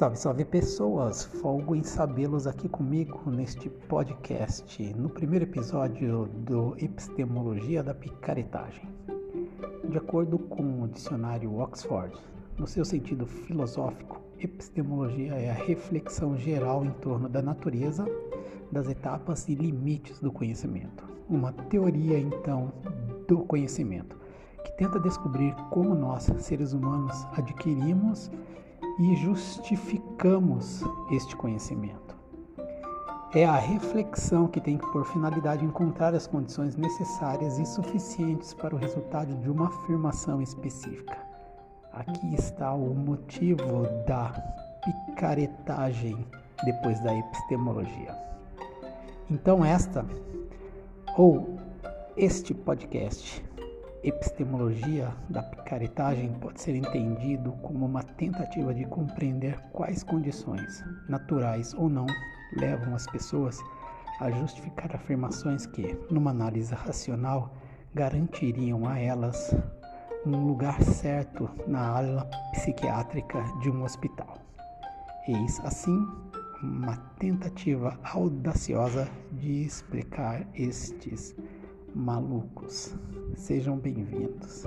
Salve, salve pessoas! Folgo em sabê-los aqui comigo neste podcast, no primeiro episódio do Epistemologia da Picaretagem. De acordo com o dicionário Oxford, no seu sentido filosófico, epistemologia é a reflexão geral em torno da natureza, das etapas e limites do conhecimento. Uma teoria, então, do conhecimento, que tenta descobrir como nós, seres humanos, adquirimos e justificamos este conhecimento. É a reflexão que tem por finalidade encontrar as condições necessárias e suficientes para o resultado de uma afirmação específica. Aqui está o motivo da picaretagem depois da epistemologia. Então, esta ou este podcast epistemologia da picaretagem pode ser entendido como uma tentativa de compreender quais condições, naturais ou não, levam as pessoas a justificar afirmações que, numa análise racional, garantiriam a elas um lugar certo na ala psiquiátrica de um hospital. Eis assim uma tentativa audaciosa de explicar estes malucos. Sejam bem-vindos.